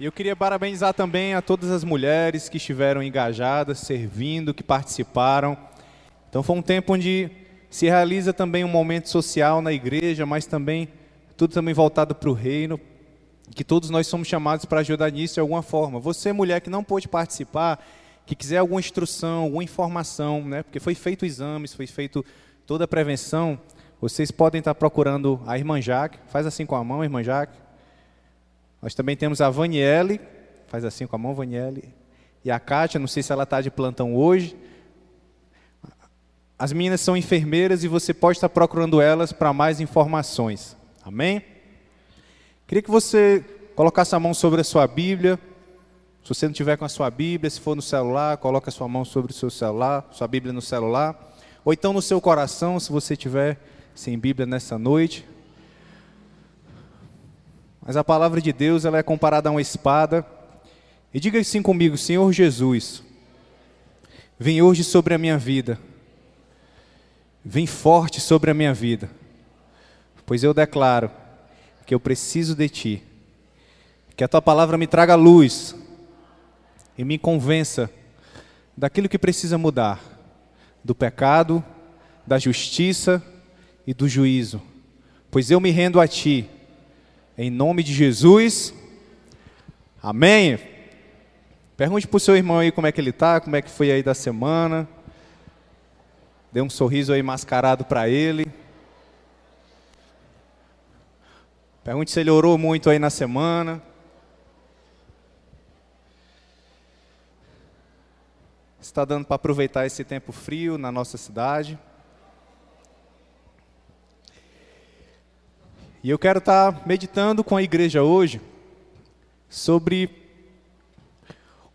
E eu queria parabenizar também a todas as mulheres que estiveram engajadas, servindo, que participaram. Então foi um tempo onde se realiza também um momento social na igreja, mas também tudo também voltado para o reino, que todos nós somos chamados para ajudar nisso de alguma forma. Você, mulher que não pôde participar, que quiser alguma instrução, alguma informação, né, porque foi feito exames, foi feito toda a prevenção, vocês podem estar procurando a irmã Jaque, faz assim com a mão, irmã Jaque. Nós também temos a Vaniele, faz assim com a mão, Vaniele. E a Kátia, não sei se ela está de plantão hoje. As meninas são enfermeiras e você pode estar procurando elas para mais informações. Amém? Queria que você colocasse a mão sobre a sua Bíblia. Se você não tiver com a sua Bíblia, se for no celular, coloque a sua mão sobre o seu celular, sua Bíblia no celular. Ou então no seu coração, se você tiver sem Bíblia nessa noite. Mas a palavra de Deus ela é comparada a uma espada. E diga assim comigo, Senhor Jesus, vem hoje sobre a minha vida. Vem forte sobre a minha vida. Pois eu declaro que eu preciso de Ti. Que a Tua palavra me traga luz e me convença daquilo que precisa mudar, do pecado, da justiça e do juízo. Pois eu me rendo a Ti em nome de Jesus. Amém. Pergunte para o seu irmão aí como é que ele está, como é que foi aí da semana. Dê um sorriso aí mascarado para ele. Pergunte se ele orou muito aí na semana. Está dando para aproveitar esse tempo frio na nossa cidade. E eu quero estar meditando com a igreja hoje sobre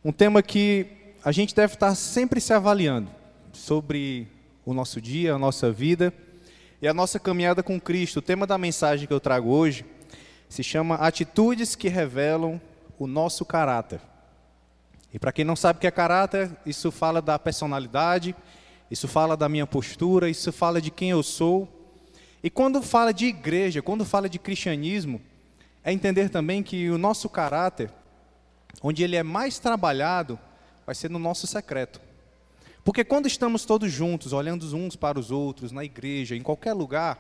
um tema que a gente deve estar sempre se avaliando sobre o nosso dia, a nossa vida e a nossa caminhada com Cristo. O tema da mensagem que eu trago hoje se chama Atitudes que revelam o nosso caráter. E para quem não sabe o que é caráter, isso fala da personalidade, isso fala da minha postura, isso fala de quem eu sou e quando fala de igreja, quando fala de cristianismo, é entender também que o nosso caráter, onde ele é mais trabalhado, vai ser no nosso secreto. Porque quando estamos todos juntos, olhando uns para os outros, na igreja, em qualquer lugar,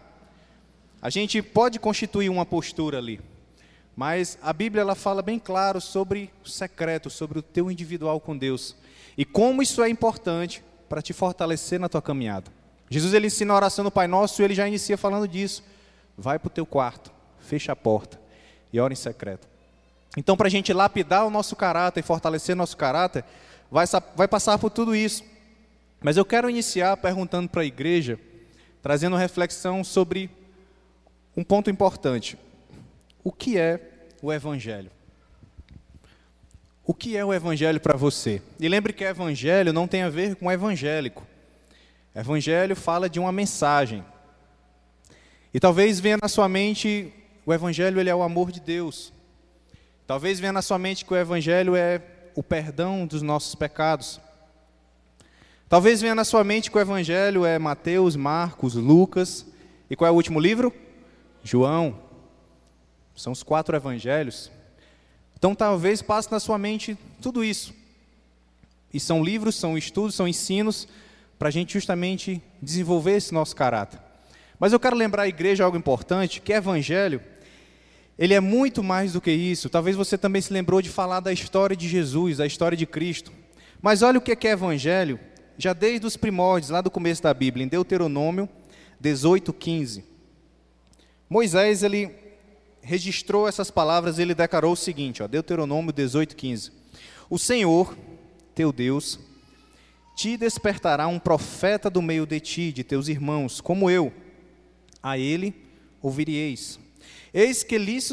a gente pode constituir uma postura ali. Mas a Bíblia ela fala bem claro sobre o secreto, sobre o teu individual com Deus. E como isso é importante para te fortalecer na tua caminhada. Jesus ele ensina a oração no Pai Nosso e ele já inicia falando disso. Vai para o teu quarto, fecha a porta e ora em secreto. Então, para a gente lapidar o nosso caráter e fortalecer nosso caráter, vai, vai passar por tudo isso. Mas eu quero iniciar perguntando para a igreja, trazendo reflexão sobre um ponto importante. O que é o Evangelho? O que é o Evangelho para você? E lembre que Evangelho não tem a ver com evangélico. Evangelho fala de uma mensagem. E talvez venha na sua mente o evangelho ele é o amor de Deus. Talvez venha na sua mente que o evangelho é o perdão dos nossos pecados. Talvez venha na sua mente que o evangelho é Mateus, Marcos, Lucas. E qual é o último livro? João. São os quatro evangelhos. Então talvez passe na sua mente tudo isso. E são livros, são estudos, são ensinos para a gente justamente desenvolver esse nosso caráter. Mas eu quero lembrar a igreja algo importante, que evangelho, ele é muito mais do que isso. Talvez você também se lembrou de falar da história de Jesus, da história de Cristo. Mas olha o que é evangelho, já desde os primórdios, lá do começo da Bíblia, em Deuteronômio 18, 15. Moisés, ele registrou essas palavras, ele declarou o seguinte, ó, Deuteronômio 18, 15. O Senhor, teu Deus, te despertará um profeta do meio de ti, de teus irmãos, como eu. A ele ouvirieis. Eis que lhes,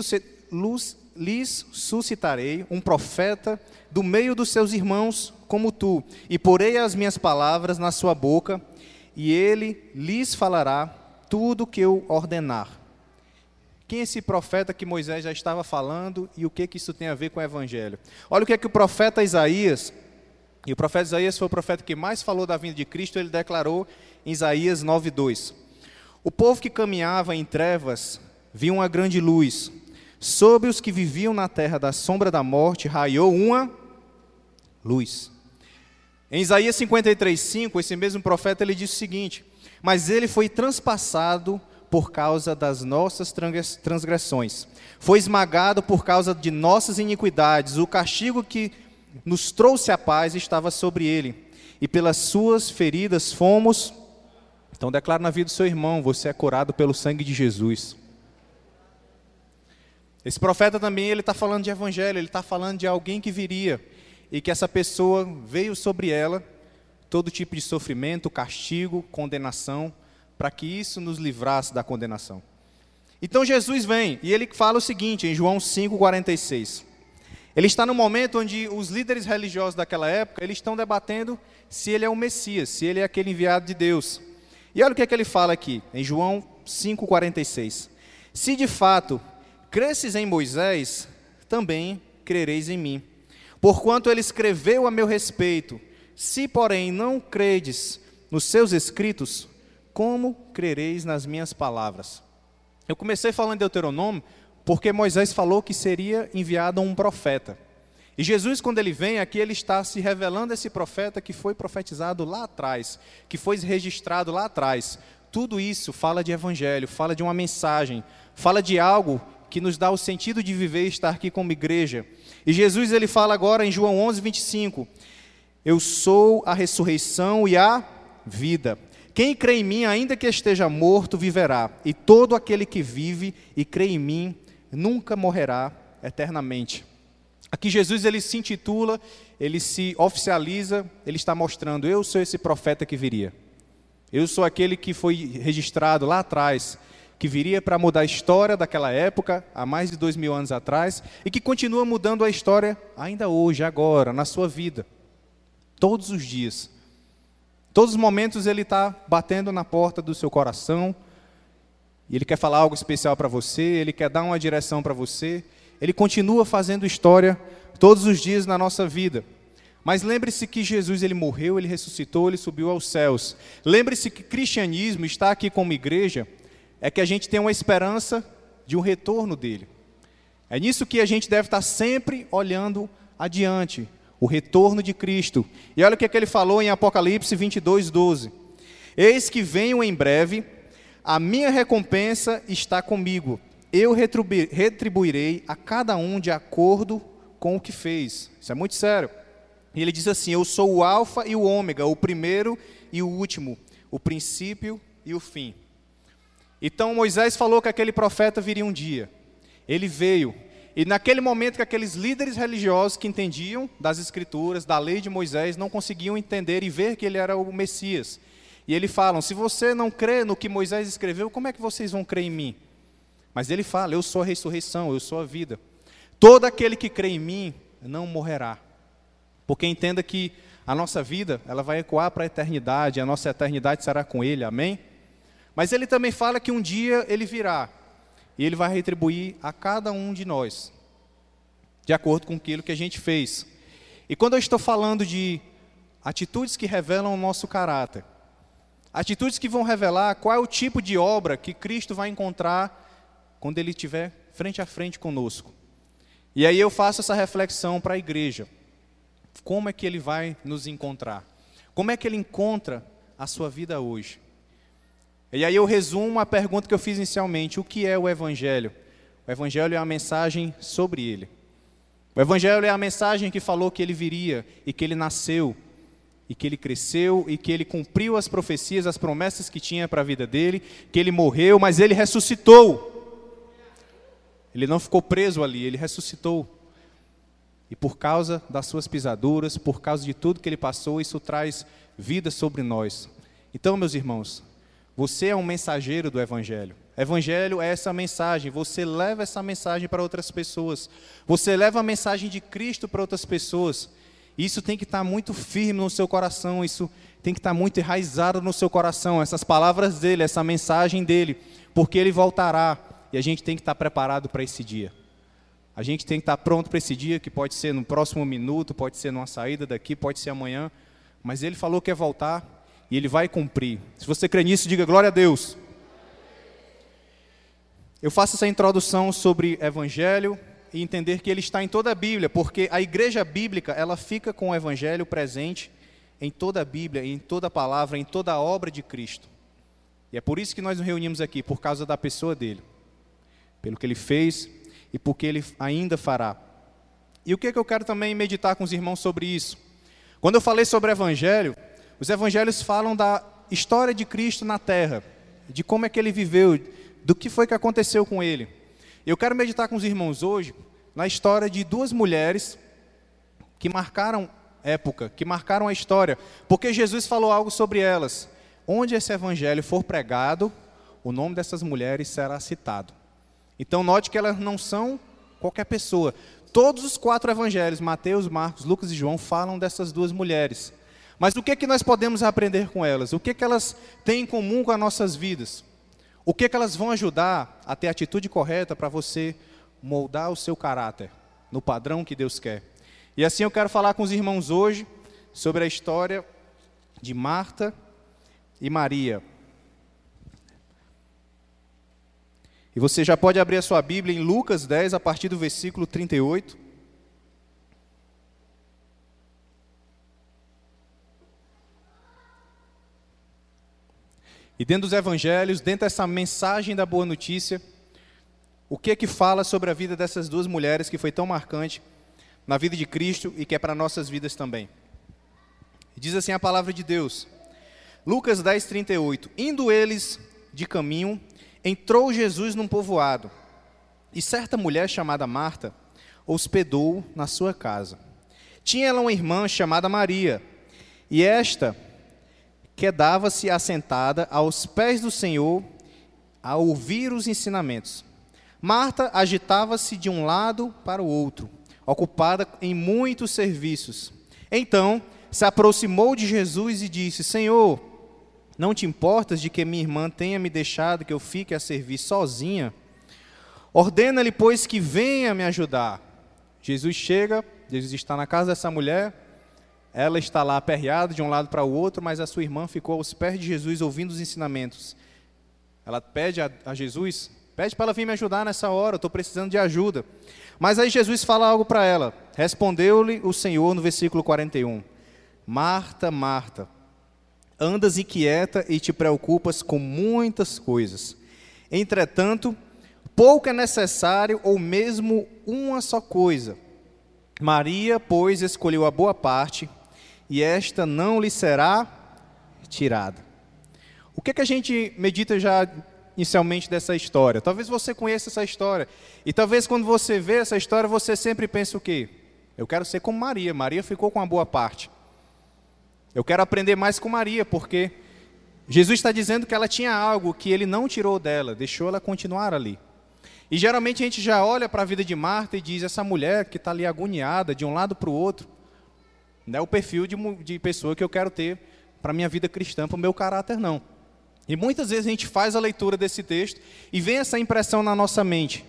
lhes suscitarei um profeta do meio dos seus irmãos, como tu, e porei as minhas palavras na sua boca, e ele lhes falará tudo o que eu ordenar. Quem é esse profeta que Moisés já estava falando e o que, que isso tem a ver com o evangelho? Olha o que é que o profeta Isaías e o profeta Isaías foi o profeta que mais falou da vinda de Cristo, ele declarou em Isaías 9:2. O povo que caminhava em trevas viu uma grande luz. Sobre os que viviam na terra da sombra da morte, raiou uma luz. Em Isaías 53, 5, esse mesmo profeta ele diz o seguinte: Mas ele foi transpassado por causa das nossas transgressões, foi esmagado por causa de nossas iniquidades, o castigo que nos trouxe a paz estava sobre ele, e pelas suas feridas fomos. Então, declara na vida do seu irmão: você é curado pelo sangue de Jesus. Esse profeta também ele está falando de evangelho, ele está falando de alguém que viria e que essa pessoa veio sobre ela todo tipo de sofrimento, castigo, condenação, para que isso nos livrasse da condenação. Então Jesus vem e ele fala o seguinte em João 5:46. Ele está no momento onde os líderes religiosos daquela época, eles estão debatendo se ele é o Messias, se ele é aquele enviado de Deus. E olha o que, é que ele fala aqui, em João 5,46. Se de fato cresces em Moisés, também crereis em mim. Porquanto ele escreveu a meu respeito. Se, porém, não credes nos seus escritos, como crereis nas minhas palavras? Eu comecei falando de Deuteronômio porque Moisés falou que seria enviado um profeta. E Jesus, quando ele vem aqui, ele está se revelando esse profeta que foi profetizado lá atrás, que foi registrado lá atrás. Tudo isso fala de evangelho, fala de uma mensagem, fala de algo que nos dá o sentido de viver e estar aqui como igreja. E Jesus ele fala agora em João 11, 25: Eu sou a ressurreição e a vida. Quem crê em mim, ainda que esteja morto, viverá. E todo aquele que vive e crê em mim nunca morrerá eternamente. Aqui Jesus ele se intitula, ele se oficializa, ele está mostrando: eu sou esse profeta que viria. Eu sou aquele que foi registrado lá atrás, que viria para mudar a história daquela época, há mais de dois mil anos atrás, e que continua mudando a história ainda hoje, agora, na sua vida, todos os dias. Todos os momentos ele está batendo na porta do seu coração, e ele quer falar algo especial para você, ele quer dar uma direção para você, ele continua fazendo história todos os dias na nossa vida. Mas lembre-se que Jesus ele morreu, ele ressuscitou, ele subiu aos céus. Lembre-se que cristianismo está aqui como igreja é que a gente tem uma esperança de um retorno dele. É nisso que a gente deve estar sempre olhando adiante, o retorno de Cristo. E olha o que, é que ele falou em Apocalipse 22, 12: Eis que venho em breve a minha recompensa está comigo. Eu retribuirei a cada um de acordo com o que fez. Isso é muito sério. E ele diz assim: Eu sou o Alfa e o Ômega, o primeiro e o último, o princípio e o fim. Então Moisés falou que aquele profeta viria um dia. Ele veio. E naquele momento que aqueles líderes religiosos que entendiam das escrituras, da lei de Moisés, não conseguiam entender e ver que ele era o Messias. E ele falam: se você não crê no que Moisés escreveu, como é que vocês vão crer em mim? Mas ele fala: eu sou a ressurreição, eu sou a vida. Todo aquele que crê em mim não morrerá. Porque entenda que a nossa vida, ela vai ecoar para a eternidade, a nossa eternidade será com ele. Amém? Mas ele também fala que um dia ele virá e ele vai retribuir a cada um de nós, de acordo com aquilo que a gente fez. E quando eu estou falando de atitudes que revelam o nosso caráter, Atitudes que vão revelar qual é o tipo de obra que Cristo vai encontrar quando Ele estiver frente a frente conosco. E aí eu faço essa reflexão para a igreja. Como é que Ele vai nos encontrar? Como é que Ele encontra a sua vida hoje? E aí eu resumo a pergunta que eu fiz inicialmente: o que é o Evangelho? O Evangelho é a mensagem sobre Ele. O Evangelho é a mensagem que falou que Ele viria e que Ele nasceu e que ele cresceu e que ele cumpriu as profecias, as promessas que tinha para a vida dele, que ele morreu, mas ele ressuscitou. Ele não ficou preso ali, ele ressuscitou. E por causa das suas pisaduras, por causa de tudo que ele passou, isso traz vida sobre nós. Então, meus irmãos, você é um mensageiro do Evangelho. Evangelho é essa mensagem. Você leva essa mensagem para outras pessoas. Você leva a mensagem de Cristo para outras pessoas. Isso tem que estar muito firme no seu coração, isso tem que estar muito enraizado no seu coração, essas palavras dele, essa mensagem dele, porque ele voltará e a gente tem que estar preparado para esse dia. A gente tem que estar pronto para esse dia, que pode ser no próximo minuto, pode ser numa saída daqui, pode ser amanhã, mas ele falou que é voltar e ele vai cumprir. Se você crê nisso, diga glória a Deus. eu faço essa introdução sobre evangelho e entender que ele está em toda a Bíblia, porque a igreja bíblica, ela fica com o evangelho presente em toda a Bíblia, em toda a palavra, em toda a obra de Cristo. E é por isso que nós nos reunimos aqui, por causa da pessoa dele, pelo que ele fez e porque ele ainda fará. E o que, é que eu quero também meditar com os irmãos sobre isso? Quando eu falei sobre o evangelho, os evangelhos falam da história de Cristo na terra, de como é que ele viveu, do que foi que aconteceu com ele. Eu quero meditar com os irmãos hoje na história de duas mulheres que marcaram época, que marcaram a história, porque Jesus falou algo sobre elas. Onde esse evangelho for pregado, o nome dessas mulheres será citado. Então note que elas não são qualquer pessoa. Todos os quatro evangelhos, Mateus, Marcos, Lucas e João, falam dessas duas mulheres. Mas o que, é que nós podemos aprender com elas? O que, é que elas têm em comum com as nossas vidas? O que, é que elas vão ajudar a ter a atitude correta para você moldar o seu caráter no padrão que Deus quer? E assim eu quero falar com os irmãos hoje sobre a história de Marta e Maria. E você já pode abrir a sua Bíblia em Lucas 10, a partir do versículo 38. E dentro dos evangelhos, dentro dessa mensagem da boa notícia, o que é que fala sobre a vida dessas duas mulheres que foi tão marcante na vida de Cristo e que é para nossas vidas também? Diz assim a palavra de Deus. Lucas 10, 38. Indo eles de caminho, entrou Jesus num povoado, e certa mulher chamada Marta hospedou na sua casa. Tinha ela uma irmã chamada Maria, e esta quedava-se assentada aos pés do Senhor a ouvir os ensinamentos. Marta agitava-se de um lado para o outro, ocupada em muitos serviços. Então se aproximou de Jesus e disse: Senhor, não te importas de que minha irmã tenha me deixado que eu fique a servir sozinha? Ordena-lhe, pois, que venha me ajudar. Jesus chega, Jesus está na casa dessa mulher, ela está lá aperreada de um lado para o outro, mas a sua irmã ficou aos pés de Jesus ouvindo os ensinamentos. Ela pede a, a Jesus, pede para ela vir me ajudar nessa hora, estou precisando de ajuda. Mas aí Jesus fala algo para ela. Respondeu-lhe o Senhor no versículo 41. Marta, Marta, andas inquieta e te preocupas com muitas coisas. Entretanto, pouco é necessário ou mesmo uma só coisa. Maria, pois, escolheu a boa parte e esta não lhe será tirada. O que, é que a gente medita já inicialmente dessa história? Talvez você conheça essa história. E talvez quando você vê essa história, você sempre pense o quê? Eu quero ser como Maria. Maria ficou com a boa parte. Eu quero aprender mais com Maria, porque Jesus está dizendo que ela tinha algo que ele não tirou dela, deixou ela continuar ali. E geralmente a gente já olha para a vida de Marta e diz: essa mulher que está ali agoniada de um lado para o outro, não é o perfil de, de pessoa que eu quero ter para a minha vida cristã, para o meu caráter, não. E muitas vezes a gente faz a leitura desse texto e vem essa impressão na nossa mente.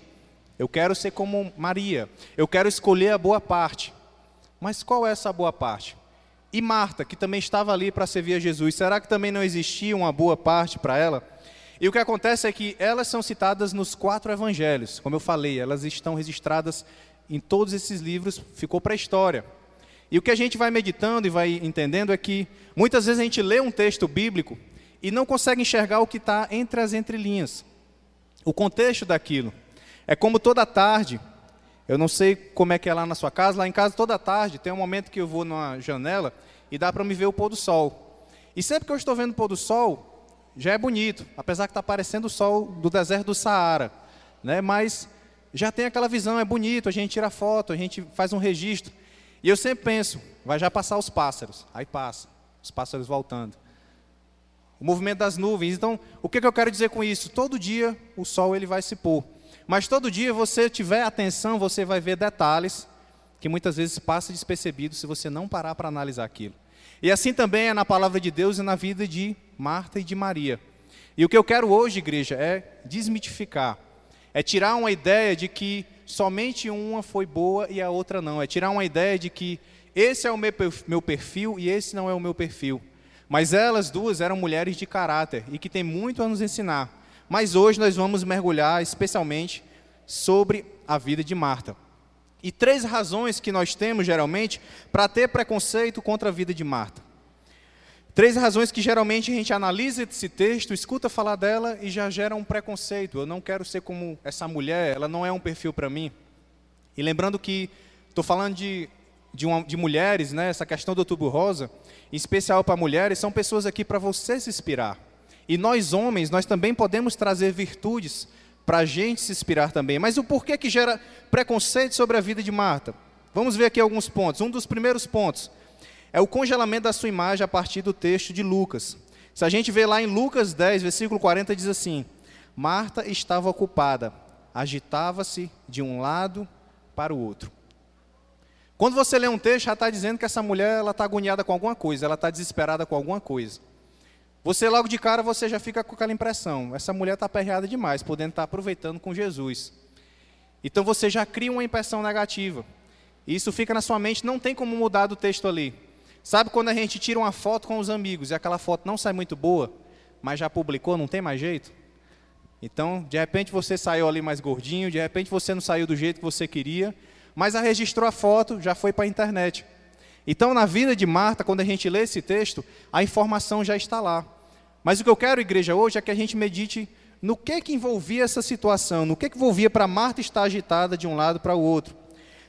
Eu quero ser como Maria, eu quero escolher a boa parte. Mas qual é essa boa parte? E Marta, que também estava ali para servir a Jesus, será que também não existia uma boa parte para ela? E o que acontece é que elas são citadas nos quatro evangelhos. Como eu falei, elas estão registradas em todos esses livros, ficou para a história. E o que a gente vai meditando e vai entendendo é que muitas vezes a gente lê um texto bíblico e não consegue enxergar o que está entre as entrelinhas, o contexto daquilo. É como toda tarde, eu não sei como é que é lá na sua casa, lá em casa toda tarde tem um momento que eu vou numa janela e dá para me ver o pôr do sol. E sempre que eu estou vendo o pôr do sol, já é bonito, apesar que está parecendo o sol do deserto do Saara, né? Mas já tem aquela visão, é bonito, a gente tira foto, a gente faz um registro. E eu sempre penso, vai já passar os pássaros. Aí passa, os pássaros voltando. O movimento das nuvens. Então, o que, que eu quero dizer com isso? Todo dia o sol ele vai se pôr. Mas todo dia você tiver atenção, você vai ver detalhes que muitas vezes passa despercebido se você não parar para analisar aquilo. E assim também é na palavra de Deus e na vida de Marta e de Maria. E o que eu quero hoje, igreja, é desmitificar. É tirar uma ideia de que somente uma foi boa e a outra não. É tirar uma ideia de que esse é o meu perfil e esse não é o meu perfil. Mas elas duas eram mulheres de caráter e que têm muito a nos ensinar. mas hoje nós vamos mergulhar especialmente sobre a vida de Marta. E três razões que nós temos geralmente para ter preconceito contra a vida de Marta. Três razões que geralmente a gente analisa esse texto, escuta falar dela e já gera um preconceito. Eu não quero ser como essa mulher, ela não é um perfil para mim. E lembrando que estou falando de, de, uma, de, mulheres, né, essa questão do tubo rosa, em especial para mulheres, são pessoas aqui para você se inspirar. E nós homens, nós também podemos trazer virtudes para a gente se inspirar também. Mas o porquê que gera preconceito sobre a vida de Marta? Vamos ver aqui alguns pontos. Um dos primeiros pontos é o congelamento da sua imagem a partir do texto de Lucas. Se a gente vê lá em Lucas 10, versículo 40, diz assim: Marta estava ocupada, agitava-se de um lado para o outro. Quando você lê um texto, já está dizendo que essa mulher está agoniada com alguma coisa, ela está desesperada com alguma coisa. Você logo de cara você já fica com aquela impressão, essa mulher está aperreada demais, podendo estar tá aproveitando com Jesus. Então você já cria uma impressão negativa. E isso fica na sua mente, não tem como mudar do texto ali. Sabe quando a gente tira uma foto com os amigos e aquela foto não sai muito boa, mas já publicou, não tem mais jeito? Então, de repente você saiu ali mais gordinho, de repente você não saiu do jeito que você queria, mas a registrou a foto, já foi para a internet. Então, na vida de Marta, quando a gente lê esse texto, a informação já está lá. Mas o que eu quero, igreja, hoje é que a gente medite no que que envolvia essa situação, no que que envolvia para Marta estar agitada de um lado para o outro.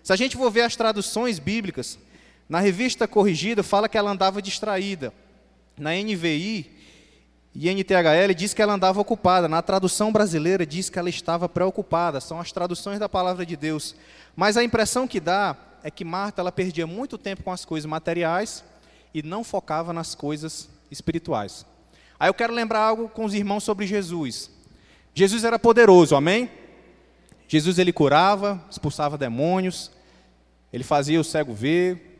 Se a gente for ver as traduções bíblicas, na revista corrigida fala que ela andava distraída. Na NVI e NTHL diz que ela andava ocupada. Na tradução brasileira diz que ela estava preocupada. São as traduções da palavra de Deus. Mas a impressão que dá é que Marta ela perdia muito tempo com as coisas materiais e não focava nas coisas espirituais. Aí eu quero lembrar algo com os irmãos sobre Jesus. Jesus era poderoso, amém? Jesus ele curava, expulsava demônios, ele fazia o cego ver,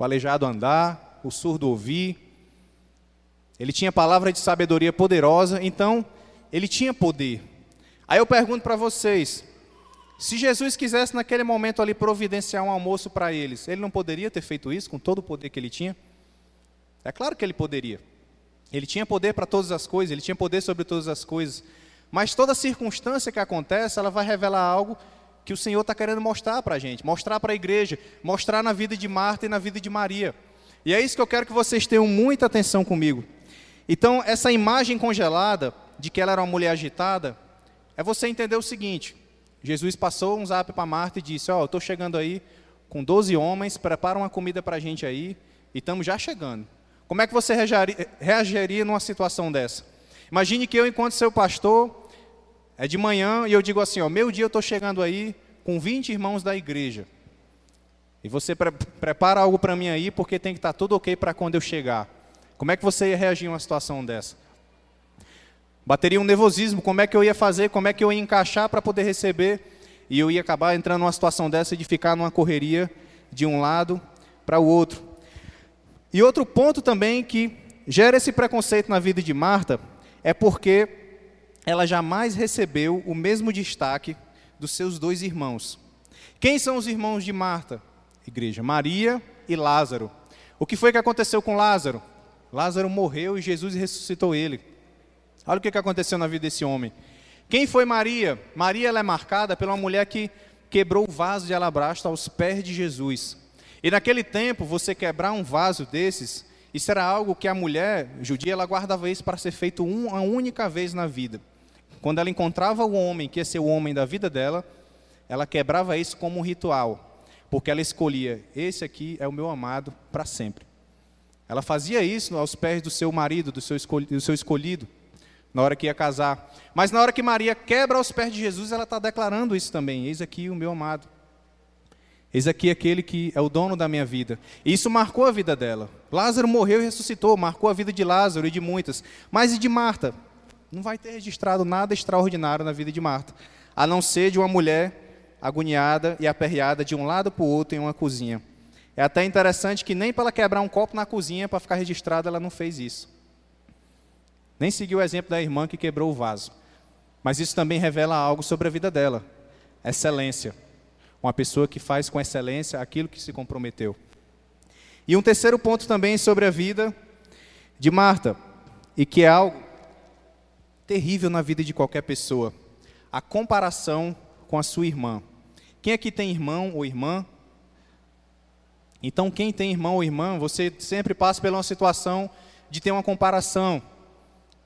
o aleijado andar, o surdo ouvir. Ele tinha palavra de sabedoria poderosa, então ele tinha poder. Aí eu pergunto para vocês, se Jesus quisesse naquele momento ali providenciar um almoço para eles, ele não poderia ter feito isso com todo o poder que ele tinha? É claro que ele poderia. Ele tinha poder para todas as coisas, ele tinha poder sobre todas as coisas. Mas toda circunstância que acontece, ela vai revelar algo que o Senhor está querendo mostrar para a gente, mostrar para a igreja, mostrar na vida de Marta e na vida de Maria. E é isso que eu quero que vocês tenham muita atenção comigo. Então, essa imagem congelada de que ela era uma mulher agitada, é você entender o seguinte: Jesus passou um zap para Marta e disse: Ó, oh, estou chegando aí com 12 homens, prepara uma comida para a gente aí, e estamos já chegando. Como é que você reagiria numa situação dessa? Imagine que eu, enquanto seu pastor, é de manhã e eu digo assim: Ó, meu dia eu estou chegando aí com 20 irmãos da igreja. E você pre prepara algo para mim aí, porque tem que estar tá tudo ok para quando eu chegar. Como é que você ia reagir em uma situação dessa? Bateria um nervosismo, como é que eu ia fazer, como é que eu ia encaixar para poder receber, e eu ia acabar entrando numa situação dessa de ficar numa correria de um lado para o outro. E outro ponto também que gera esse preconceito na vida de Marta é porque ela jamais recebeu o mesmo destaque dos seus dois irmãos. Quem são os irmãos de Marta? Igreja, Maria e Lázaro. O que foi que aconteceu com Lázaro? Lázaro morreu e Jesus ressuscitou ele. Olha o que aconteceu na vida desse homem. Quem foi Maria? Maria ela é marcada pela mulher que quebrou o vaso de alabastro aos pés de Jesus. E naquele tempo, você quebrar um vaso desses, isso era algo que a mulher judia ela guardava isso para ser feito uma única vez na vida. Quando ela encontrava o homem que ia ser o homem da vida dela, ela quebrava isso como um ritual, porque ela escolhia: esse aqui é o meu amado para sempre. Ela fazia isso aos pés do seu marido, do seu, do seu escolhido, na hora que ia casar. Mas na hora que Maria quebra aos pés de Jesus, ela está declarando isso também: eis aqui o meu amado. Eis aqui aquele que é o dono da minha vida. E isso marcou a vida dela. Lázaro morreu e ressuscitou, marcou a vida de Lázaro e de muitas. Mas e de Marta? Não vai ter registrado nada extraordinário na vida de Marta, a não ser de uma mulher agoniada e aperreada de um lado para o outro em uma cozinha. É até interessante que nem para ela quebrar um copo na cozinha para ficar registrada, ela não fez isso. Nem seguiu o exemplo da irmã que quebrou o vaso. Mas isso também revela algo sobre a vida dela: excelência. Uma pessoa que faz com excelência aquilo que se comprometeu. E um terceiro ponto também sobre a vida de Marta, e que é algo terrível na vida de qualquer pessoa: a comparação com a sua irmã. Quem aqui tem irmão ou irmã? Então, quem tem irmão ou irmã, você sempre passa por uma situação de ter uma comparação.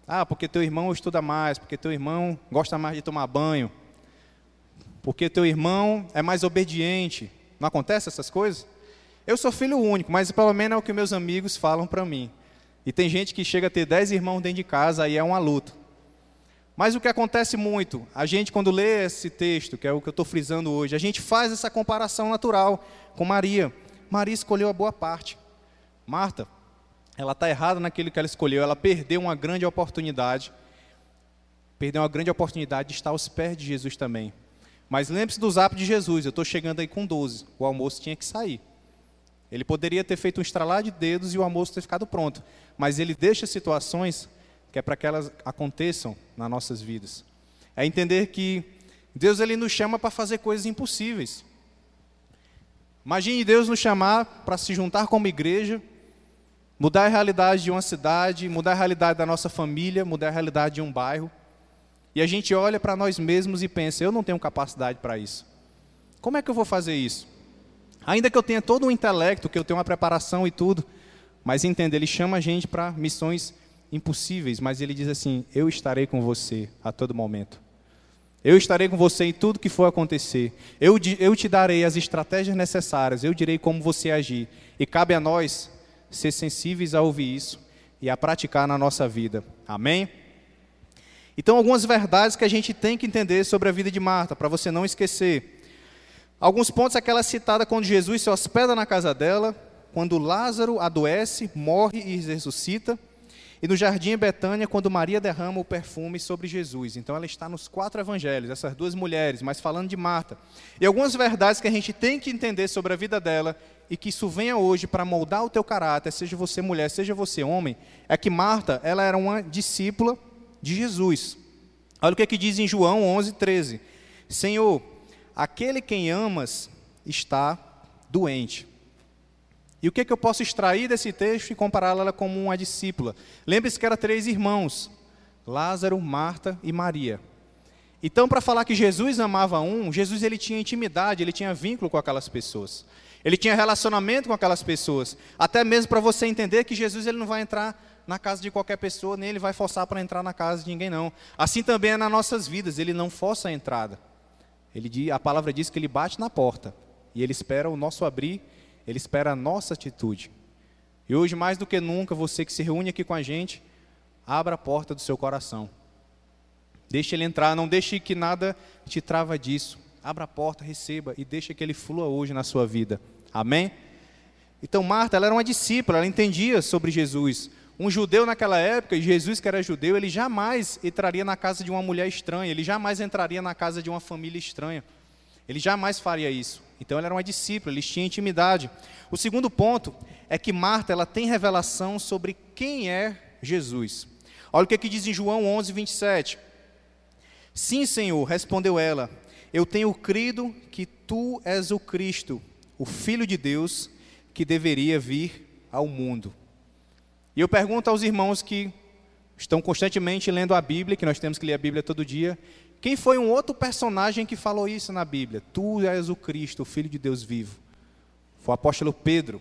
Ah, porque teu irmão estuda mais, porque teu irmão gosta mais de tomar banho, porque teu irmão é mais obediente. Não acontece essas coisas? Eu sou filho único, mas pelo menos é o que meus amigos falam para mim. E tem gente que chega a ter dez irmãos dentro de casa, aí é uma luta. Mas o que acontece muito, a gente quando lê esse texto, que é o que eu estou frisando hoje, a gente faz essa comparação natural com Maria. Maria escolheu a boa parte. Marta, ela está errada naquilo que ela escolheu, ela perdeu uma grande oportunidade. Perdeu uma grande oportunidade de estar aos pés de Jesus também. Mas lembre-se do zap de Jesus, eu estou chegando aí com 12, o almoço tinha que sair. Ele poderia ter feito um estralar de dedos e o almoço ter ficado pronto, mas ele deixa situações que é para que elas aconteçam nas nossas vidas. É entender que Deus ele nos chama para fazer coisas impossíveis. Imagine Deus nos chamar para se juntar como igreja, mudar a realidade de uma cidade, mudar a realidade da nossa família, mudar a realidade de um bairro. E a gente olha para nós mesmos e pensa: eu não tenho capacidade para isso. Como é que eu vou fazer isso? Ainda que eu tenha todo o intelecto, que eu tenha uma preparação e tudo, mas entenda, ele chama a gente para missões impossíveis, mas ele diz assim: Eu estarei com você a todo momento. Eu estarei com você em tudo que for acontecer. Eu, eu te darei as estratégias necessárias. Eu direi como você agir. E cabe a nós ser sensíveis a ouvir isso e a praticar na nossa vida. Amém? Então, algumas verdades que a gente tem que entender sobre a vida de Marta, para você não esquecer. Alguns pontos, aquela citada quando Jesus se hospeda na casa dela, quando Lázaro adoece, morre e ressuscita. E no jardim Betânia, quando Maria derrama o perfume sobre Jesus. Então ela está nos quatro evangelhos, essas duas mulheres, mas falando de Marta. E algumas verdades que a gente tem que entender sobre a vida dela e que isso venha hoje para moldar o teu caráter, seja você mulher, seja você homem, é que Marta, ela era uma discípula de Jesus. Olha o que, é que diz em João 11, 13. Senhor, aquele quem amas está doente. E o que, é que eu posso extrair desse texto e compará-la como uma discípula? Lembre-se que eram três irmãos: Lázaro, Marta e Maria. Então, para falar que Jesus amava um, Jesus ele tinha intimidade, ele tinha vínculo com aquelas pessoas. Ele tinha relacionamento com aquelas pessoas. Até mesmo para você entender que Jesus ele não vai entrar na casa de qualquer pessoa, nem ele vai forçar para entrar na casa de ninguém, não. Assim também é nas nossas vidas, ele não força a entrada. Ele, a palavra diz que ele bate na porta e ele espera o nosso abrir ele espera a nossa atitude. E hoje, mais do que nunca, você que se reúne aqui com a gente, abra a porta do seu coração. Deixe ele entrar, não deixe que nada te trava disso. Abra a porta, receba e deixe que ele flua hoje na sua vida. Amém? Então, Marta, ela era uma discípula, ela entendia sobre Jesus. Um judeu naquela época, e Jesus que era judeu, ele jamais entraria na casa de uma mulher estranha, ele jamais entraria na casa de uma família estranha. Ele jamais faria isso. Então ela era uma discípula, eles tinham intimidade. O segundo ponto é que Marta ela tem revelação sobre quem é Jesus. Olha o que, é que diz em João 11, 27. Sim, Senhor, respondeu ela, eu tenho crido que tu és o Cristo, o Filho de Deus, que deveria vir ao mundo. E eu pergunto aos irmãos que estão constantemente lendo a Bíblia, que nós temos que ler a Bíblia todo dia, quem foi um outro personagem que falou isso na Bíblia? Tu és o Cristo, o Filho de Deus vivo. Foi o apóstolo Pedro.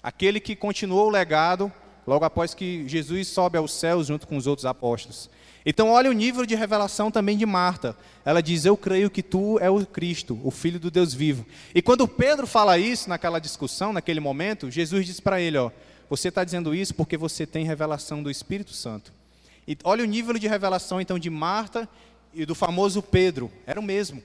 Aquele que continuou o legado logo após que Jesus sobe aos céus junto com os outros apóstolos. Então, olha o nível de revelação também de Marta. Ela diz: Eu creio que tu é o Cristo, o Filho do Deus vivo. E quando Pedro fala isso naquela discussão, naquele momento, Jesus diz para ele: ó, Você está dizendo isso porque você tem revelação do Espírito Santo. E olha o nível de revelação então de Marta e do famoso Pedro, era o mesmo.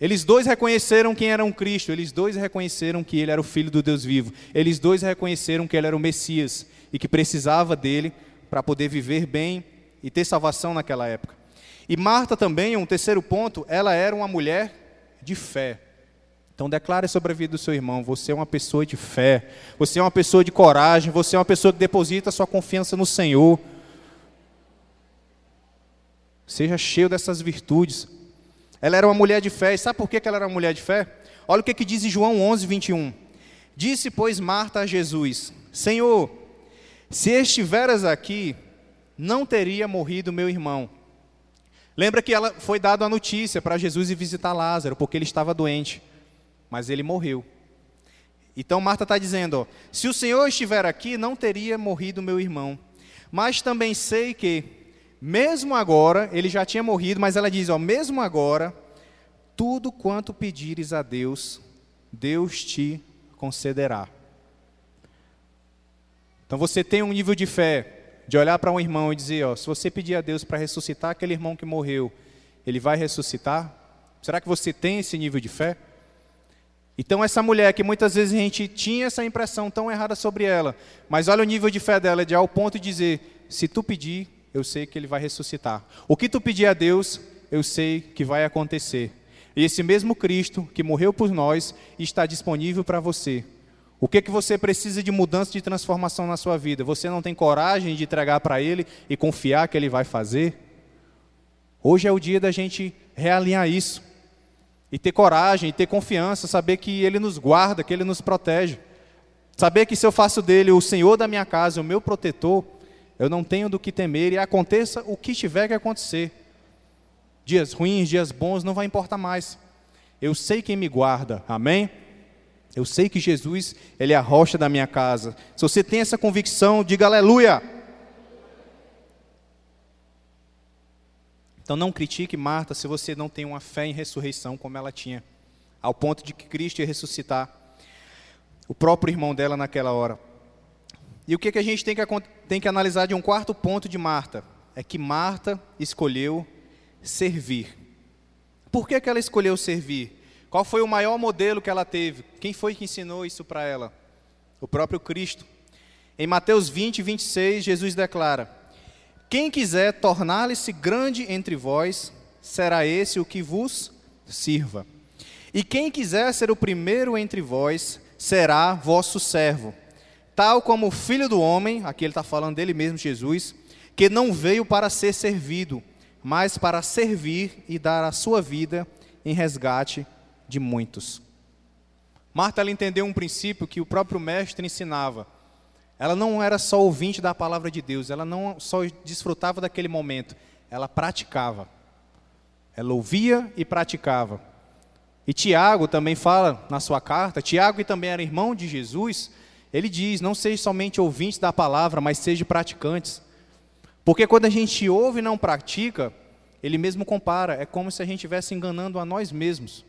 Eles dois reconheceram quem era um Cristo, eles dois reconheceram que ele era o Filho do Deus vivo, eles dois reconheceram que ele era o Messias e que precisava dele para poder viver bem e ter salvação naquela época. E Marta também, um terceiro ponto, ela era uma mulher de fé. Então declare sobre a vida do seu irmão, você é uma pessoa de fé, você é uma pessoa de coragem, você é uma pessoa que deposita sua confiança no Senhor. Seja cheio dessas virtudes. Ela era uma mulher de fé. E sabe por que ela era uma mulher de fé? Olha o que, que diz em João 11, 21. Disse, pois, Marta a Jesus: Senhor, se estiveras aqui, não teria morrido meu irmão. Lembra que ela foi dada a notícia para Jesus ir visitar Lázaro, porque ele estava doente, mas ele morreu. Então Marta está dizendo: ó, se o Senhor estiver aqui, não teria morrido meu irmão. Mas também sei que, mesmo agora, ele já tinha morrido, mas ela diz: ó, mesmo agora, tudo quanto pedires a Deus, Deus te concederá. Então você tem um nível de fé de olhar para um irmão e dizer, ó, se você pedir a Deus para ressuscitar aquele irmão que morreu, ele vai ressuscitar? Será que você tem esse nível de fé? Então essa mulher que muitas vezes a gente tinha essa impressão tão errada sobre ela, mas olha o nível de fé dela, de ao ponto de dizer, se tu pedir, eu sei que ele vai ressuscitar. O que tu pedir a Deus, eu sei que vai acontecer. E esse mesmo Cristo que morreu por nós está disponível para você. O que, que você precisa de mudança, de transformação na sua vida? Você não tem coragem de entregar para Ele e confiar que Ele vai fazer? Hoje é o dia da gente realinhar isso. E ter coragem, e ter confiança, saber que Ele nos guarda, que Ele nos protege. Saber que se eu faço dele o Senhor da minha casa, o meu protetor, eu não tenho do que temer e aconteça o que tiver que acontecer. Dias ruins, dias bons, não vai importar mais. Eu sei quem me guarda, amém? Eu sei que Jesus, Ele é a rocha da minha casa. Se você tem essa convicção, diga aleluia. Então não critique Marta se você não tem uma fé em ressurreição como ela tinha, ao ponto de que Cristo ia ressuscitar o próprio irmão dela naquela hora. E o que, que a gente tem que, tem que analisar de um quarto ponto de Marta? É que Marta escolheu servir. Por que, que ela escolheu servir? Qual foi o maior modelo que ela teve? Quem foi que ensinou isso para ela? O próprio Cristo. Em Mateus 20, 26, Jesus declara: Quem quiser tornar-se grande entre vós, será esse o que vos sirva. E quem quiser ser o primeiro entre vós, será vosso servo. Tal como o filho do homem, aqui ele está falando dele mesmo, Jesus, que não veio para ser servido, mas para servir e dar a sua vida em resgate de muitos. Marta ela entendeu um princípio que o próprio mestre ensinava. Ela não era só ouvinte da palavra de Deus, ela não só desfrutava daquele momento, ela praticava. Ela ouvia e praticava. E Tiago também fala na sua carta, Tiago que também era irmão de Jesus, ele diz: "Não seja somente ouvinte da palavra, mas seja praticantes". Porque quando a gente ouve e não pratica, ele mesmo compara, é como se a gente estivesse enganando a nós mesmos.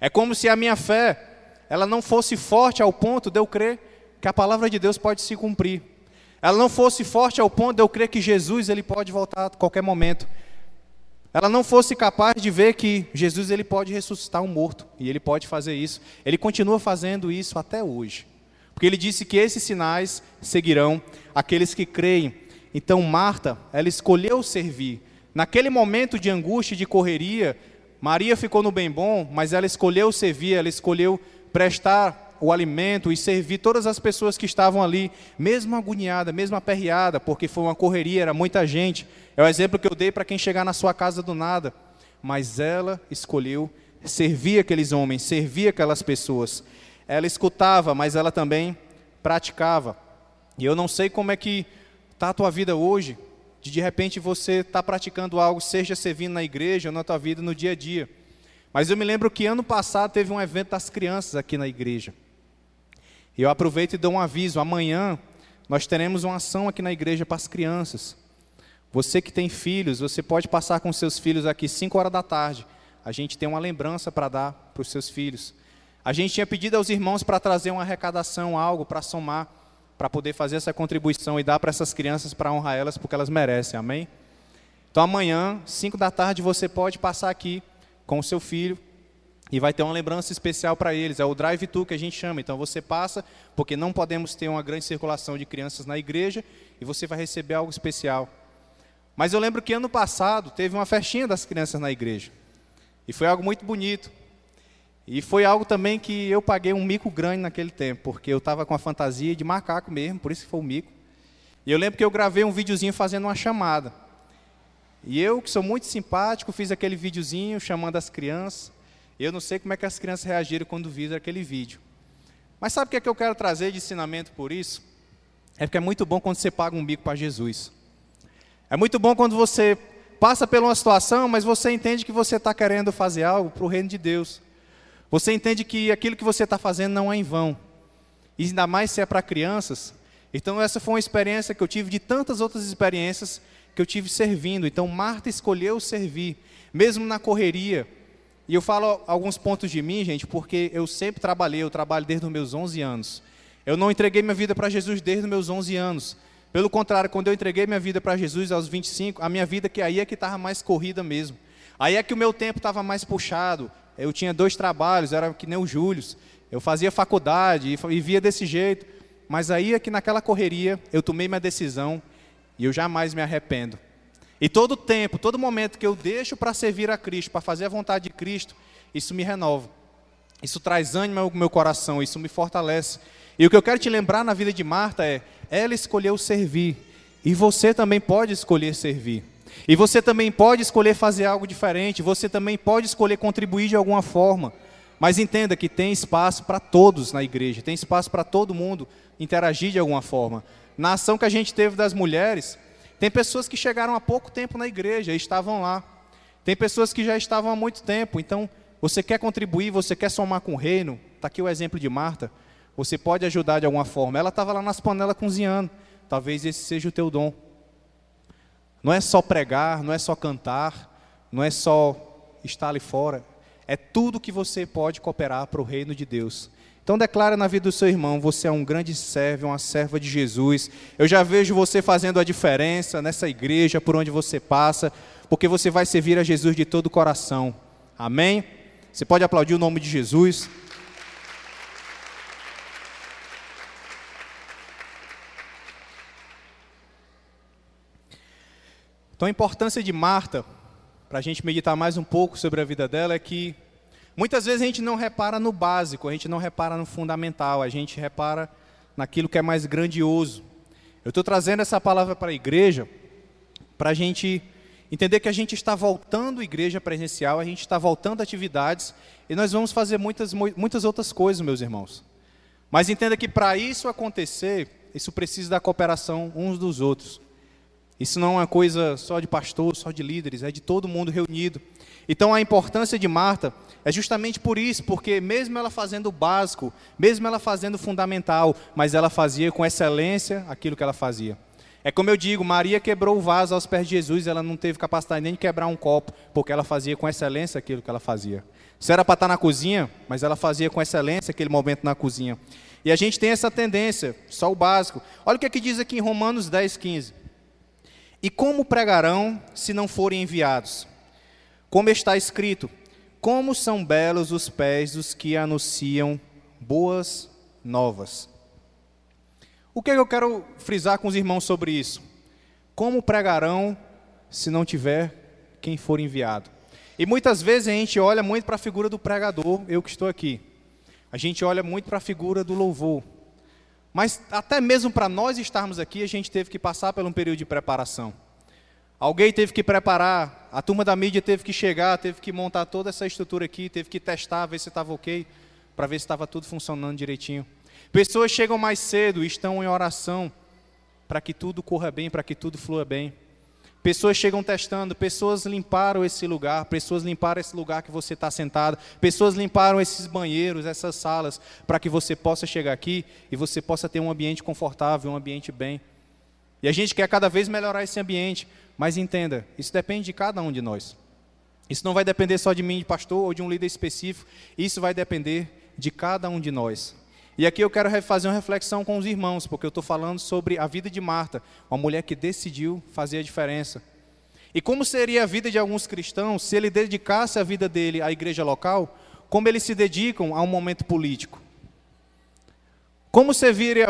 É como se a minha fé ela não fosse forte ao ponto de eu crer que a palavra de Deus pode se cumprir. Ela não fosse forte ao ponto de eu crer que Jesus ele pode voltar a qualquer momento. Ela não fosse capaz de ver que Jesus ele pode ressuscitar um morto e ele pode fazer isso. Ele continua fazendo isso até hoje. Porque ele disse que esses sinais seguirão aqueles que creem. Então Marta, ela escolheu servir. Naquele momento de angústia e de correria, Maria ficou no bem bom, mas ela escolheu servir, ela escolheu prestar o alimento e servir todas as pessoas que estavam ali, mesmo agoniada, mesmo aperreada, porque foi uma correria, era muita gente. É o exemplo que eu dei para quem chegar na sua casa do nada. Mas ela escolheu servir aqueles homens, servir aquelas pessoas. Ela escutava, mas ela também praticava. E eu não sei como é que está a tua vida hoje, de de repente você estar tá praticando algo, seja servindo na igreja ou na tua vida no dia a dia. Mas eu me lembro que ano passado teve um evento das crianças aqui na igreja. E eu aproveito e dou um aviso: amanhã nós teremos uma ação aqui na igreja para as crianças. Você que tem filhos, você pode passar com seus filhos aqui 5 horas da tarde. A gente tem uma lembrança para dar para os seus filhos. A gente tinha pedido aos irmãos para trazer uma arrecadação, algo para somar para poder fazer essa contribuição e dar para essas crianças para honrar elas, porque elas merecem, amém? Então amanhã, 5 da tarde, você pode passar aqui com o seu filho e vai ter uma lembrança especial para eles. É o drive-thru que a gente chama. Então você passa, porque não podemos ter uma grande circulação de crianças na igreja, e você vai receber algo especial. Mas eu lembro que ano passado teve uma festinha das crianças na igreja. E foi algo muito bonito. E foi algo também que eu paguei um mico grande naquele tempo, porque eu estava com a fantasia de macaco mesmo, por isso que foi o mico. E eu lembro que eu gravei um videozinho fazendo uma chamada. E eu, que sou muito simpático, fiz aquele videozinho chamando as crianças. Eu não sei como é que as crianças reagiram quando viram aquele vídeo. Mas sabe o que, é que eu quero trazer de ensinamento por isso? É porque é muito bom quando você paga um bico para Jesus. É muito bom quando você passa por uma situação, mas você entende que você está querendo fazer algo para o reino de Deus. Você entende que aquilo que você está fazendo não é em vão. E ainda mais se é para crianças. Então, essa foi uma experiência que eu tive de tantas outras experiências que eu tive servindo. Então, Marta escolheu servir, mesmo na correria. E eu falo alguns pontos de mim, gente, porque eu sempre trabalhei, eu trabalho desde os meus 11 anos. Eu não entreguei minha vida para Jesus desde os meus 11 anos. Pelo contrário, quando eu entreguei minha vida para Jesus aos 25, a minha vida que aí é que estava mais corrida mesmo. Aí é que o meu tempo estava mais puxado. Eu tinha dois trabalhos, era que nem o Júlio. Eu fazia faculdade e vivia desse jeito. Mas aí é que naquela correria eu tomei minha decisão e eu jamais me arrependo. E todo tempo, todo momento que eu deixo para servir a Cristo, para fazer a vontade de Cristo, isso me renova. Isso traz ânimo ao meu coração, isso me fortalece. E o que eu quero te lembrar na vida de Marta é: ela escolheu servir, e você também pode escolher servir. E você também pode escolher fazer algo diferente, você também pode escolher contribuir de alguma forma. Mas entenda que tem espaço para todos na igreja, tem espaço para todo mundo interagir de alguma forma. Na ação que a gente teve das mulheres, tem pessoas que chegaram há pouco tempo na igreja e estavam lá. Tem pessoas que já estavam há muito tempo. Então, você quer contribuir, você quer somar com o reino? Está aqui o exemplo de Marta. Você pode ajudar de alguma forma. Ela estava lá nas panelas cozinhando. Talvez esse seja o teu dom. Não é só pregar, não é só cantar, não é só estar ali fora. É tudo que você pode cooperar para o reino de Deus. Então declara na vida do seu irmão, você é um grande servo, uma serva de Jesus. Eu já vejo você fazendo a diferença nessa igreja, por onde você passa, porque você vai servir a Jesus de todo o coração. Amém? Você pode aplaudir o nome de Jesus. Então, a importância de Marta, para a gente meditar mais um pouco sobre a vida dela, é que muitas vezes a gente não repara no básico, a gente não repara no fundamental, a gente repara naquilo que é mais grandioso. Eu estou trazendo essa palavra para a igreja para a gente entender que a gente está voltando à igreja presencial, a gente está voltando a atividades e nós vamos fazer muitas, muitas outras coisas, meus irmãos. Mas entenda que para isso acontecer, isso precisa da cooperação uns dos outros. Isso não é uma coisa só de pastor, só de líderes, é de todo mundo reunido. Então a importância de Marta é justamente por isso, porque mesmo ela fazendo o básico, mesmo ela fazendo o fundamental, mas ela fazia com excelência aquilo que ela fazia. É como eu digo, Maria quebrou o vaso aos pés de Jesus, ela não teve capacidade nem de quebrar um copo, porque ela fazia com excelência aquilo que ela fazia. Se era para estar na cozinha, mas ela fazia com excelência aquele momento na cozinha. E a gente tem essa tendência, só o básico. Olha o que, é que diz aqui em Romanos 10, 15. E como pregarão se não forem enviados? Como está escrito: Como são belos os pés dos que anunciam boas novas. O que, é que eu quero frisar com os irmãos sobre isso? Como pregarão se não tiver quem for enviado? E muitas vezes a gente olha muito para a figura do pregador, eu que estou aqui. A gente olha muito para a figura do louvor. Mas até mesmo para nós estarmos aqui, a gente teve que passar por um período de preparação. Alguém teve que preparar, a turma da mídia teve que chegar, teve que montar toda essa estrutura aqui, teve que testar, ver se estava ok, para ver se estava tudo funcionando direitinho. Pessoas chegam mais cedo estão em oração para que tudo corra bem, para que tudo flua bem. Pessoas chegam testando, pessoas limparam esse lugar, pessoas limparam esse lugar que você está sentado, pessoas limparam esses banheiros, essas salas, para que você possa chegar aqui e você possa ter um ambiente confortável, um ambiente bem. E a gente quer cada vez melhorar esse ambiente, mas entenda, isso depende de cada um de nós. Isso não vai depender só de mim, de pastor, ou de um líder específico, isso vai depender de cada um de nós. E aqui eu quero fazer uma reflexão com os irmãos, porque eu estou falando sobre a vida de Marta, uma mulher que decidiu fazer a diferença. E como seria a vida de alguns cristãos se ele dedicasse a vida dele à igreja local, como eles se dedicam a um momento político? Como seria,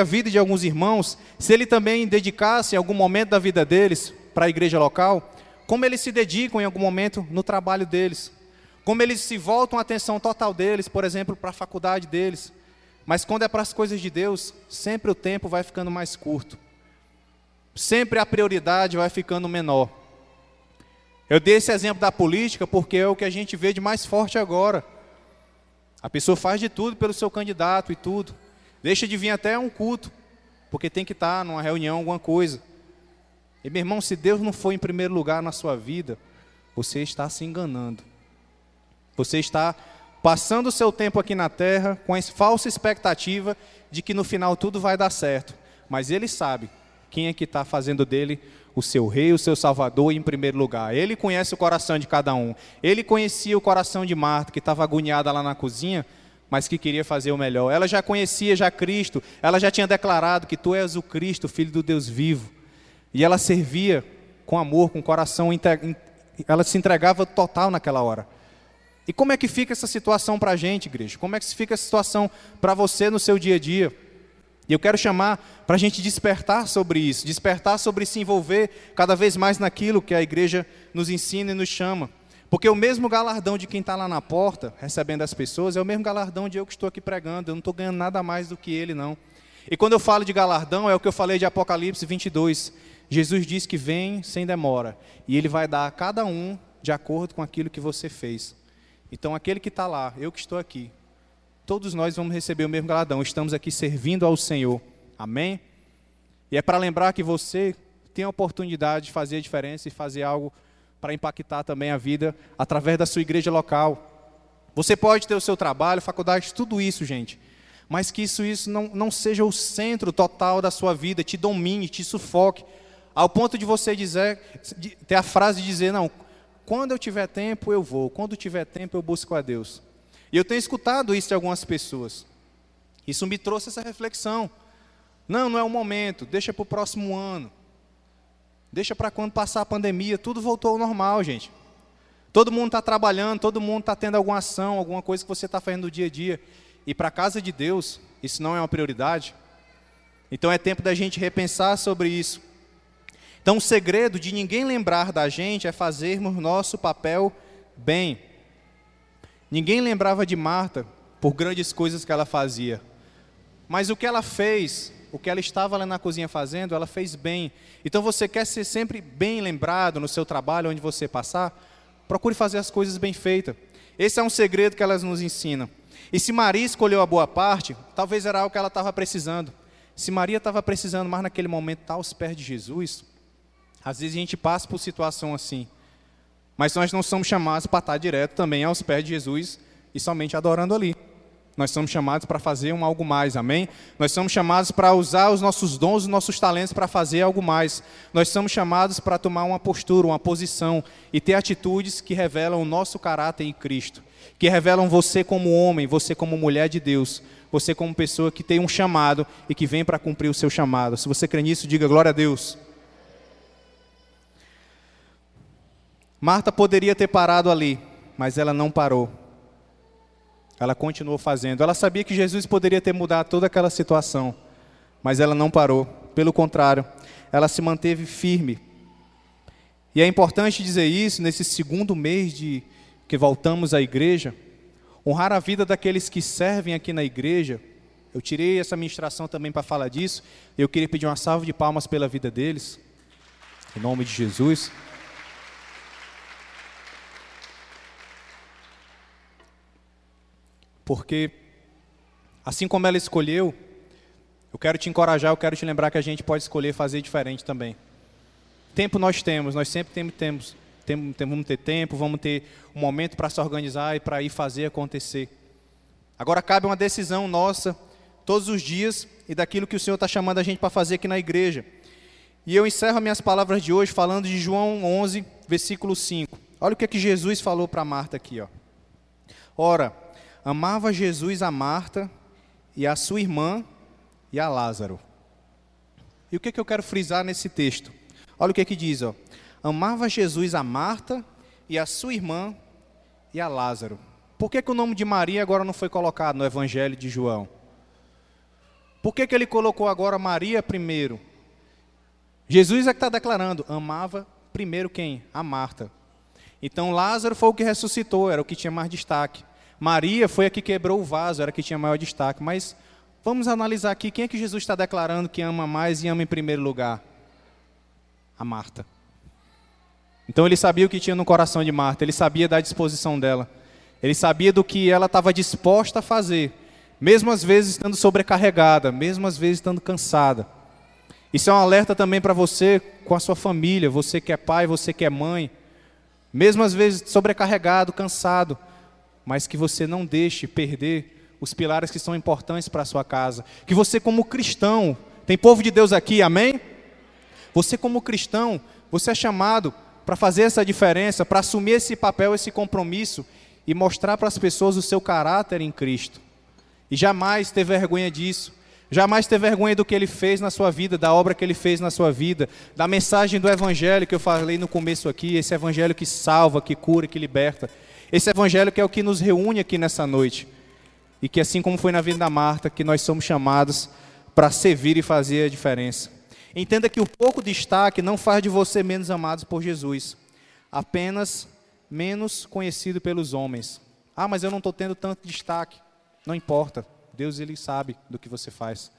a vida de alguns irmãos se ele também dedicasse algum momento da vida deles para a igreja local? Como eles se dedicam em algum momento no trabalho deles? Como eles se voltam a atenção total deles, por exemplo, para a faculdade deles? Mas quando é para as coisas de Deus, sempre o tempo vai ficando mais curto. Sempre a prioridade vai ficando menor. Eu dei esse exemplo da política porque é o que a gente vê de mais forte agora. A pessoa faz de tudo pelo seu candidato e tudo. Deixa de vir até um culto, porque tem que estar numa reunião, alguma coisa. E meu irmão, se Deus não for em primeiro lugar na sua vida, você está se enganando. Você está passando o seu tempo aqui na terra com a falsa expectativa de que no final tudo vai dar certo. Mas Ele sabe quem é que está fazendo dele o seu rei, o seu salvador em primeiro lugar. Ele conhece o coração de cada um. Ele conhecia o coração de Marta, que estava agoniada lá na cozinha, mas que queria fazer o melhor. Ela já conhecia já Cristo, ela já tinha declarado que tu és o Cristo, filho do Deus vivo. E ela servia com amor, com coração, ela se entregava total naquela hora. E como é que fica essa situação para a gente, igreja? Como é que fica essa situação para você no seu dia a dia? E eu quero chamar para a gente despertar sobre isso, despertar sobre se envolver cada vez mais naquilo que a igreja nos ensina e nos chama. Porque o mesmo galardão de quem está lá na porta, recebendo as pessoas, é o mesmo galardão de eu que estou aqui pregando. Eu não estou ganhando nada mais do que ele, não. E quando eu falo de galardão, é o que eu falei de Apocalipse 22. Jesus diz que vem sem demora, e ele vai dar a cada um de acordo com aquilo que você fez. Então, aquele que está lá, eu que estou aqui, todos nós vamos receber o mesmo galardão. Estamos aqui servindo ao Senhor. Amém? E é para lembrar que você tem a oportunidade de fazer a diferença e fazer algo para impactar também a vida através da sua igreja local. Você pode ter o seu trabalho, faculdade, tudo isso, gente. Mas que isso, isso não, não seja o centro total da sua vida, te domine, te sufoque, ao ponto de você dizer, ter a frase de dizer, não, quando eu tiver tempo eu vou, quando tiver tempo eu busco a Deus. E eu tenho escutado isso de algumas pessoas. Isso me trouxe essa reflexão. Não, não é o momento, deixa para o próximo ano. Deixa para quando passar a pandemia, tudo voltou ao normal, gente. Todo mundo está trabalhando, todo mundo está tendo alguma ação, alguma coisa que você está fazendo no dia a dia. E para a casa de Deus, isso não é uma prioridade. Então é tempo da gente repensar sobre isso. Então o segredo de ninguém lembrar da gente é fazermos nosso papel bem. Ninguém lembrava de Marta por grandes coisas que ela fazia. Mas o que ela fez, o que ela estava lá na cozinha fazendo, ela fez bem. Então você quer ser sempre bem lembrado no seu trabalho, onde você passar? Procure fazer as coisas bem feitas. Esse é um segredo que elas nos ensinam. E se Maria escolheu a boa parte, talvez era algo que ela estava precisando. Se Maria estava precisando mais naquele momento estar aos pés de Jesus, às vezes a gente passa por situação assim. Mas nós não somos chamados para estar direto também aos pés de Jesus e somente adorando ali. Nós somos chamados para fazer um algo mais, amém? Nós somos chamados para usar os nossos dons, os nossos talentos para fazer algo mais. Nós somos chamados para tomar uma postura, uma posição e ter atitudes que revelam o nosso caráter em Cristo, que revelam você como homem, você como mulher de Deus, você como pessoa que tem um chamado e que vem para cumprir o seu chamado. Se você crê nisso, diga glória a Deus. Marta poderia ter parado ali, mas ela não parou. Ela continuou fazendo. Ela sabia que Jesus poderia ter mudado toda aquela situação, mas ela não parou. Pelo contrário, ela se manteve firme. E é importante dizer isso nesse segundo mês de que voltamos à igreja, honrar a vida daqueles que servem aqui na igreja. Eu tirei essa ministração também para falar disso. Eu queria pedir uma salva de palmas pela vida deles. Em nome de Jesus. Porque assim como ela escolheu, eu quero te encorajar, eu quero te lembrar que a gente pode escolher fazer diferente também. Tempo nós temos, nós sempre temos, temos, temos vamos ter tempo, vamos ter um momento para se organizar e para ir fazer acontecer. Agora cabe uma decisão nossa, todos os dias, e daquilo que o Senhor está chamando a gente para fazer aqui na igreja. E eu encerro minhas palavras de hoje falando de João 11, versículo 5. Olha o que, é que Jesus falou para Marta aqui. Ó. Ora, amava Jesus a Marta e a sua irmã e a Lázaro. E o que, que eu quero frisar nesse texto? Olha o que, que diz: ó. amava Jesus a Marta e a sua irmã e a Lázaro. Por que, que o nome de Maria agora não foi colocado no Evangelho de João? Por que, que ele colocou agora Maria primeiro? Jesus é que está declarando, amava primeiro quem? A Marta. Então Lázaro foi o que ressuscitou, era o que tinha mais destaque. Maria foi a que quebrou o vaso, era a que tinha maior destaque. Mas vamos analisar aqui quem é que Jesus está declarando que ama mais e ama em primeiro lugar? A Marta. Então ele sabia o que tinha no coração de Marta, ele sabia da disposição dela, ele sabia do que ela estava disposta a fazer, mesmo às vezes estando sobrecarregada, mesmo às vezes estando cansada. Isso é um alerta também para você com a sua família, você que é pai, você que é mãe, mesmo às vezes sobrecarregado, cansado, mas que você não deixe perder os pilares que são importantes para a sua casa. Que você, como cristão, tem povo de Deus aqui, amém? Você, como cristão, você é chamado para fazer essa diferença, para assumir esse papel, esse compromisso e mostrar para as pessoas o seu caráter em Cristo. E jamais ter vergonha disso. Jamais ter vergonha do que ele fez na sua vida, da obra que ele fez na sua vida, da mensagem do evangelho que eu falei no começo aqui, esse evangelho que salva, que cura, que liberta. Esse evangelho que é o que nos reúne aqui nessa noite. E que assim como foi na vida da Marta, que nós somos chamados para servir e fazer a diferença. Entenda que o pouco destaque não faz de você menos amado por Jesus, apenas menos conhecido pelos homens. Ah, mas eu não estou tendo tanto destaque. Não importa. Deus ele sabe do que você faz.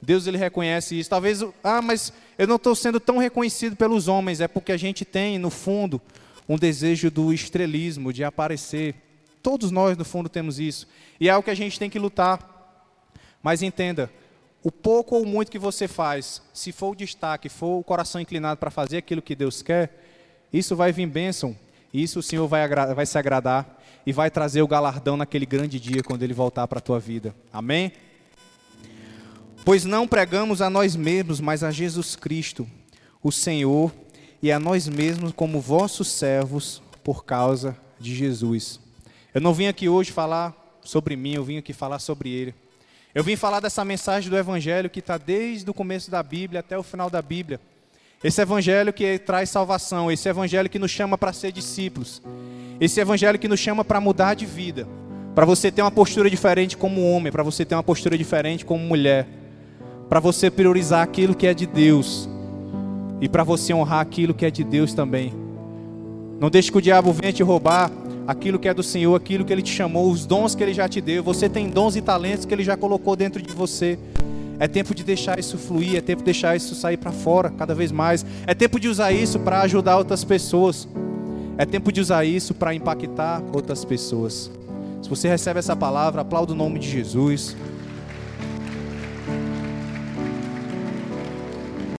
Deus ele reconhece isso. Talvez, ah, mas eu não estou sendo tão reconhecido pelos homens. É porque a gente tem, no fundo, um desejo do estrelismo, de aparecer. Todos nós, no fundo, temos isso. E é algo que a gente tem que lutar. Mas entenda, o pouco ou muito que você faz, se for o destaque, for o coração inclinado para fazer aquilo que Deus quer, isso vai vir bênção isso o Senhor vai, vai se agradar e vai trazer o galardão naquele grande dia quando Ele voltar para a tua vida. Amém? Pois não pregamos a nós mesmos, mas a Jesus Cristo, o Senhor, e a nós mesmos como vossos servos por causa de Jesus. Eu não vim aqui hoje falar sobre mim, eu vim aqui falar sobre Ele. Eu vim falar dessa mensagem do Evangelho que está desde o começo da Bíblia até o final da Bíblia. Esse evangelho que traz salvação, esse evangelho que nos chama para ser discípulos, esse evangelho que nos chama para mudar de vida, para você ter uma postura diferente como homem, para você ter uma postura diferente como mulher, para você priorizar aquilo que é de Deus e para você honrar aquilo que é de Deus também. Não deixe que o diabo venha te roubar aquilo que é do Senhor, aquilo que ele te chamou, os dons que ele já te deu. Você tem dons e talentos que ele já colocou dentro de você. É tempo de deixar isso fluir, é tempo de deixar isso sair para fora cada vez mais. É tempo de usar isso para ajudar outras pessoas. É tempo de usar isso para impactar outras pessoas. Se você recebe essa palavra, aplauda o nome de Jesus.